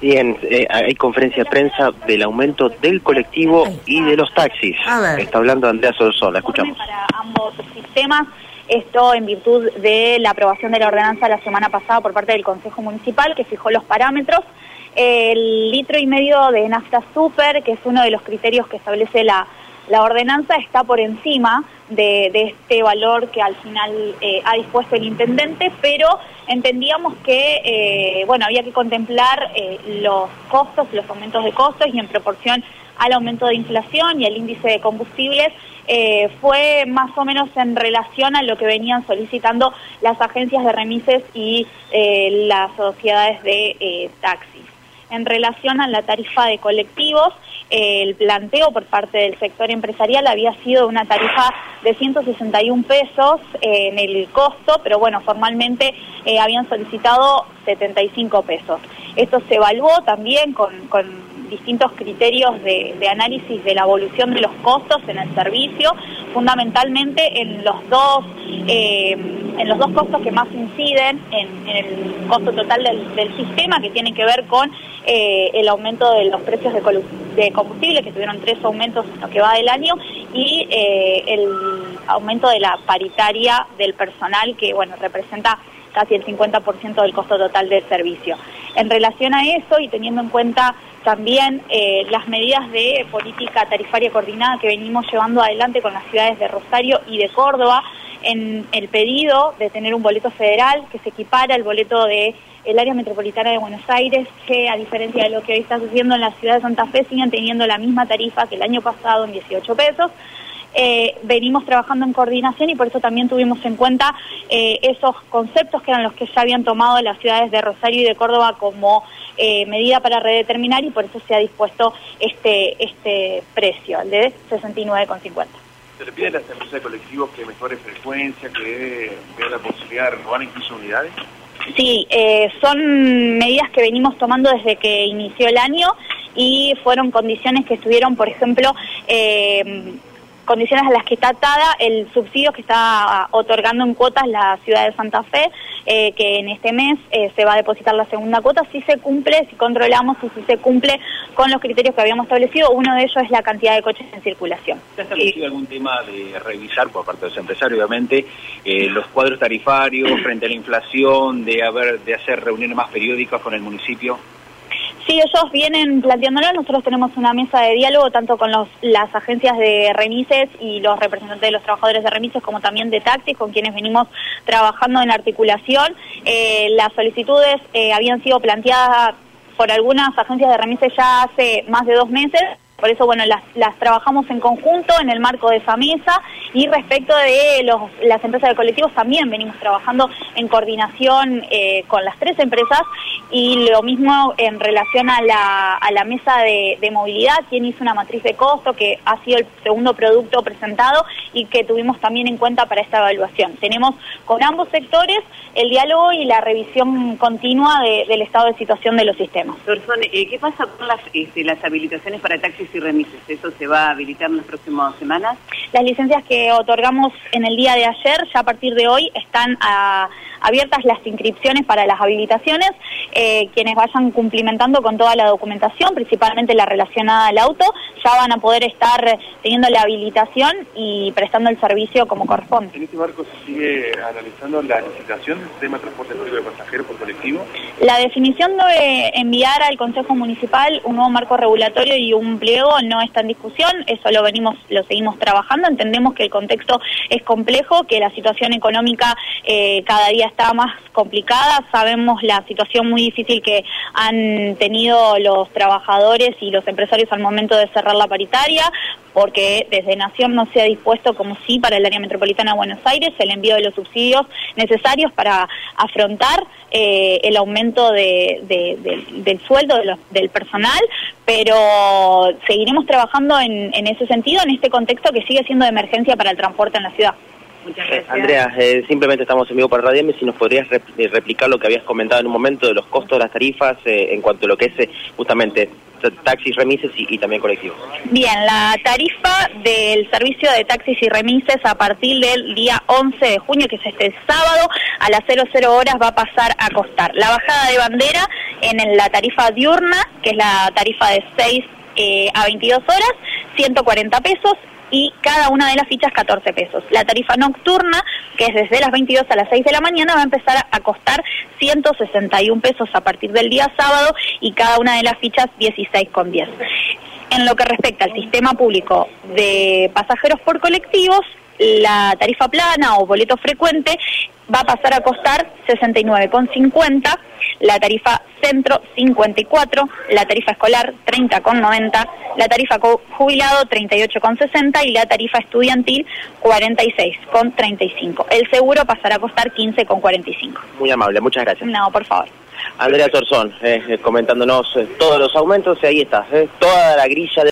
Bien, eh, hay conferencia de prensa del aumento del colectivo y de los taxis. Está hablando Andrea Solsola, escuchamos. Para ambos sistemas, esto en virtud de la aprobación de la ordenanza la semana pasada por parte del Consejo Municipal que fijó los parámetros. El litro y medio de nafta super, que es uno de los criterios que establece la la ordenanza está por encima de, este valor que al final eh, ha dispuesto el intendente, pero entendíamos que eh, bueno había que contemplar eh, los costos, los aumentos de costos y en proporción al aumento de inflación y el índice de combustibles fue más o menos en relación a lo que venían solicitando las agencias de remises y las sociedades de taxis. En relación a la tarifa de colectivos, el planteo por parte del sector empresarial había sido una tarifa de 161 pesos eh, en el costo, pero bueno, formalmente eh, habían solicitado 75 pesos. Esto se evaluó también con, distintos criterios de, análisis de la evolución de los costos en el servicio, fundamentalmente en los dos eh, en los dos costos que más inciden en, el costo total del, sistema, que tiene que ver con el aumento de los precios de, de combustible, que tuvieron tres aumentos en lo que va del año, y eh, el aumento de la paritaria del personal, que bueno, representa casi el 50% del costo total del servicio. En relación a eso y teniendo en cuenta también eh, las medidas de política tarifaria coordinada que venimos llevando adelante con las ciudades de Rosario y de Córdoba, en el pedido de tener un boleto federal que se equipara al boleto de el área metropolitana de Buenos Aires, que a diferencia de lo que hoy está sucediendo en la ciudad de Santa Fe, siguen teniendo la misma tarifa que el año pasado en 18 pesos. Eh, venimos trabajando en coordinación y por eso también tuvimos en cuenta eh, esos conceptos que eran los que ya habían tomado las ciudades de Rosario y de Córdoba como eh, medida para redeterminar y por eso se ha dispuesto este, este precio, el de 69,50. ¿Se le pide a las empresas de colectivos que mejore frecuencia, que vean la posibilidad de renovar incluso unidades? Sí, eh, son medidas que venimos tomando desde que inició el año y fueron condiciones que estuvieron, por ejemplo, eh, condiciones a las que está atada el subsidio que está otorgando en cuotas la ciudad de Santa Fe, eh, que en este mes eh, se va a depositar la segunda cuota, si se cumple, si controlamos y si se cumple con los criterios que habíamos establecido, uno de ellos es la cantidad de coches en circulación. ¿Se ha establecido algún tema de revisar por parte de los empresarios, obviamente, eh, los cuadros tarifarios frente a la inflación, de, haber, de hacer reuniones más periódicas con el municipio? Sí, ellos vienen planteándolo. Nosotros tenemos una mesa de diálogo tanto con los, las agencias de remises y los representantes de los trabajadores de remises como también de taxis con quienes venimos trabajando en articulación. Eh, las solicitudes eh, habían sido planteadas por algunas agencias de remises ya hace más de dos meses. Por eso, bueno, las, las trabajamos en conjunto en el marco de esa mesa y respecto de los, las empresas de colectivos también venimos trabajando en coordinación eh, con las tres empresas y lo mismo en relación a la, a la mesa de, movilidad, quien hizo una matriz de costo que ha sido el segundo producto presentado y que tuvimos también en cuenta para esta evaluación. Tenemos con ambos sectores el diálogo y la revisión continua del estado de situación de los sistemas. Eh, ¿qué pasa con las, este, las habilitaciones para taxis y remises? ¿Eso se va a habilitar en las próximas semanas? Las licencias que otorgamos en el día de ayer, ya a partir de hoy, están a abiertas las inscripciones para las habilitaciones. Eh, quienes vayan cumplimentando con toda la documentación, principalmente la relacionada al auto, ya van a poder estar teniendo la habilitación y prestando el servicio como corresponde. ¿En este marco se sigue analizando la licitación del sistema de transporte público de pasajeros por colectivo? La definición de enviar al Consejo Municipal un nuevo marco regulatorio y un pliego no está en discusión, eso lo venimos, lo seguimos trabajando, entendemos que el contexto es complejo, que la situación económica eh, cada día está más complicada, sabemos la situación muy difícil que han tenido los trabajadores y los empresarios al momento de cerrar la paritaria, porque desde Nación no se ha dispuesto, como sí, para el área metropolitana de Buenos Aires, el envío de los subsidios necesarios para afrontar eh, el aumento del sueldo del personal, pero seguiremos trabajando en, en ese sentido, en este contexto que sigue siendo de emergencia para el transporte en la ciudad. Muchas gracias. Andrea, eh, simplemente estamos en vivo para Radio si nos podrías eh, replicar lo que habías comentado en un momento de los costos de las tarifas eh, en cuanto a lo que es justamente taxis, remises y, también colectivos. Bien, la tarifa del servicio de taxis y remises a partir del día 11 de junio, que es este sábado, a las 00 horas va a pasar a costar. La bajada de bandera en la tarifa diurna, que es la tarifa de 6 eh, a 22 horas, 140 pesos y cada una de las fichas 14 pesos. La tarifa nocturna, que es desde las 22 a las 6 de la mañana, va a empezar a costar 161 pesos a partir del día sábado y cada una de las fichas 16,10. En lo que respecta al sistema público de pasajeros por colectivos, la tarifa plana o boleto frecuente va a pasar a costar 69,50, la tarifa centro 54, la tarifa escolar 30,90, la tarifa jubilado 38,60 y la tarifa estudiantil 46,35. El seguro pasará a costar 15,45. Muy amable, muchas gracias. No, por favor. Andrea Torzón, eh, eh, comentándonos eh, todos los aumentos y ahí está, toda la grilla de